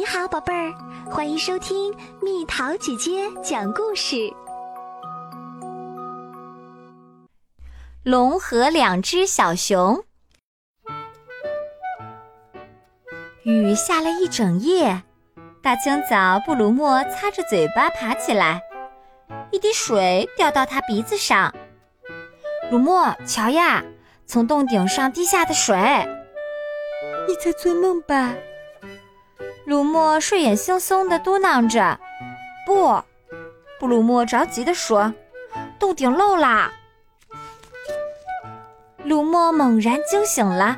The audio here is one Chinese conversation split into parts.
你好，宝贝儿，欢迎收听蜜桃姐姐讲故事。龙和两只小熊。雨下了一整夜，大清早，布鲁莫擦着嘴巴爬起来，一滴水掉到他鼻子上。鲁莫，瞧呀，从洞顶上滴下的水。你在做梦吧？鲁莫睡眼惺忪地嘟囔着：“不。”布鲁莫着急地说：“洞顶漏啦！”鲁莫猛然惊醒了，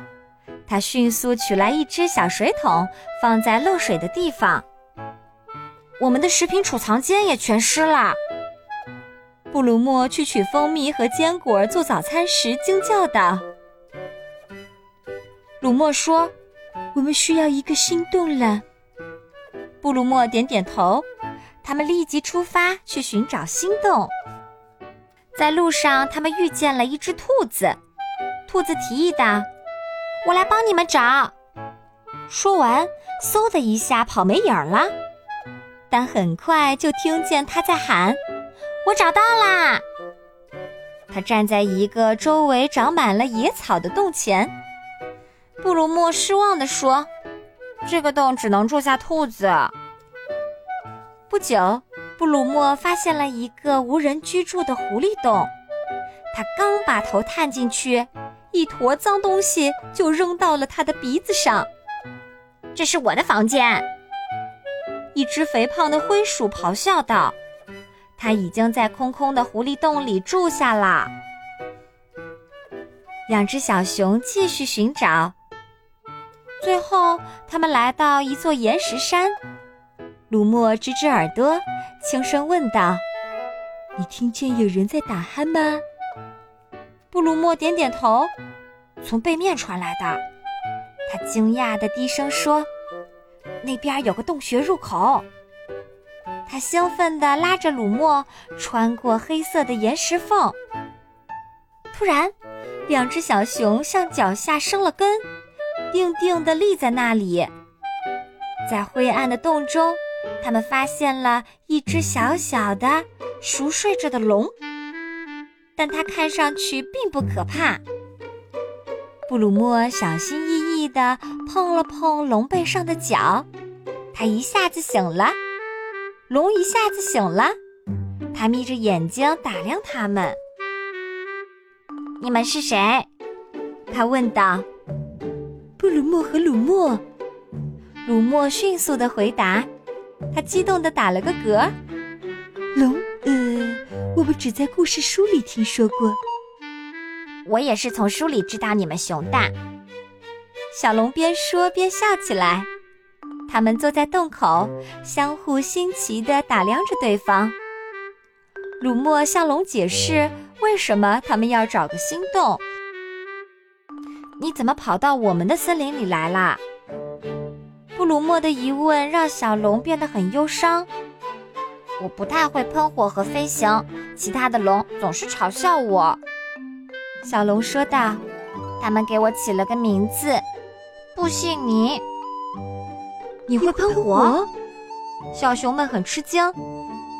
他迅速取来一只小水桶，放在漏水的地方。我们的食品储藏间也全湿了。布鲁莫去取蜂蜜和坚果做早餐时惊叫道：“鲁莫说，我们需要一个新洞了。”布鲁莫点点头，他们立即出发去寻找新洞。在路上，他们遇见了一只兔子。兔子提议道：“我来帮你们找。”说完，嗖的一下跑没影了。但很快就听见他在喊：“我找到啦！”他站在一个周围长满了野草的洞前。布鲁莫失望地说。这个洞只能住下兔子。不久，布鲁莫发现了一个无人居住的狐狸洞。他刚把头探进去，一坨脏东西就扔到了他的鼻子上。这是我的房间！一只肥胖的灰鼠咆哮道：“他已经在空空的狐狸洞里住下了。”两只小熊继续寻找。最后，他们来到一座岩石山。鲁莫支支耳朵，轻声问道：“你听见有人在打鼾吗？”布鲁莫点点头，从背面传来的。他惊讶地低声说：“那边有个洞穴入口。”他兴奋地拉着鲁莫穿过黑色的岩石缝。突然，两只小熊向脚下生了根。定定地立在那里，在灰暗的洞中，他们发现了一只小小的熟睡着的龙，但它看上去并不可怕。布鲁莫小心翼翼地碰了碰龙背上的角，它一下子醒了。龙一下子醒了，它眯着眼睛打量他们。“你们是谁？”他问道。布鲁莫和鲁莫，鲁莫迅速的回答，他激动的打了个嗝。龙，呃，我们只在故事书里听说过。我也是从书里知道你们熊大。小龙边说边笑起来。他们坐在洞口，相互新奇的打量着对方。鲁默向龙解释为什么他们要找个新洞。你怎么跑到我们的森林里来啦？布鲁莫的疑问让小龙变得很忧伤。我不太会喷火和飞行，其他的龙总是嘲笑我。小龙说道：“他们给我起了个名字，不信你。”你会喷火？小熊们很吃惊。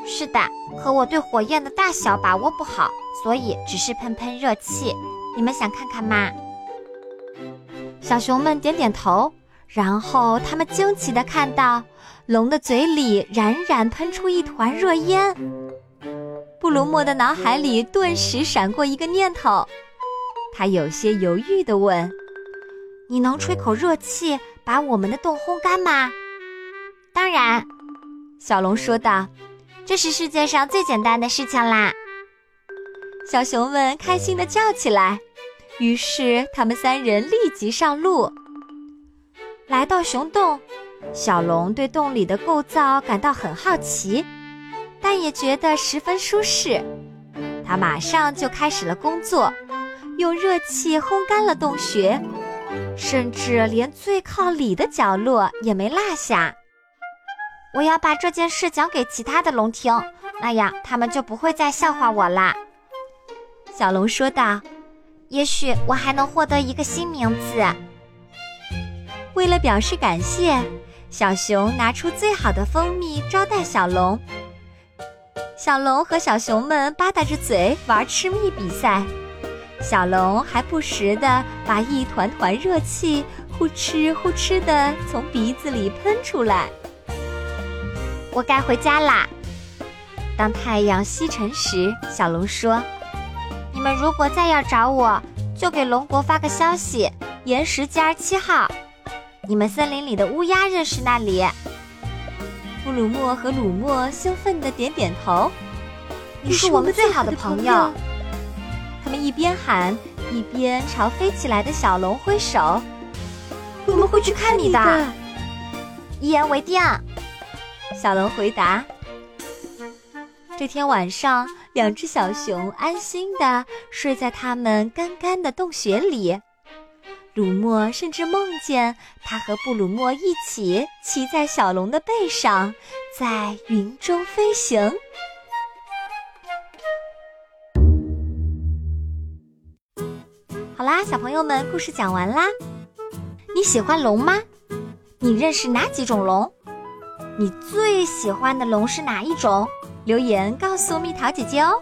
是的，可我对火焰的大小把握不好，所以只是喷喷热气。你们想看看吗？小熊们点点头，然后他们惊奇地看到龙的嘴里冉冉喷出一团热烟。布鲁莫的脑海里顿时闪过一个念头，他有些犹豫地问：“你能吹口热气把我们的洞烘干吗？”“当然。”小龙说道，“这是世界上最简单的事情啦。”小熊们开心地叫起来。于是，他们三人立即上路，来到熊洞。小龙对洞里的构造感到很好奇，但也觉得十分舒适。他马上就开始了工作，用热气烘干了洞穴，甚至连最靠里的角落也没落下。我要把这件事讲给其他的龙听，那样他们就不会再笑话我啦。”小龙说道。也许我还能获得一个新名字。为了表示感谢，小熊拿出最好的蜂蜜招待小龙。小龙和小熊们吧嗒着嘴玩吃蜜比赛，小龙还不时地把一团团热气呼哧呼哧地从鼻子里喷出来。我该回家啦。当太阳西沉时，小龙说：“你们如果再要找我，就给龙国发个消息，岩石街儿七号。你们森林里的乌鸦认识那里。”布鲁莫和鲁莫兴奋地点点头。你是我们最好的朋友。他们一边喊，一边朝飞起来的小龙挥手。我们会去看你的。一言为定。小龙回答。这天晚上，两只小熊安心地睡在他们干干的洞穴里。鲁莫甚至梦见他和布鲁莫一起骑在小龙的背上，在云中飞行。好啦，小朋友们，故事讲完啦。你喜欢龙吗？你认识哪几种龙？你最喜欢的龙是哪一种？留言告诉蜜桃姐姐哦。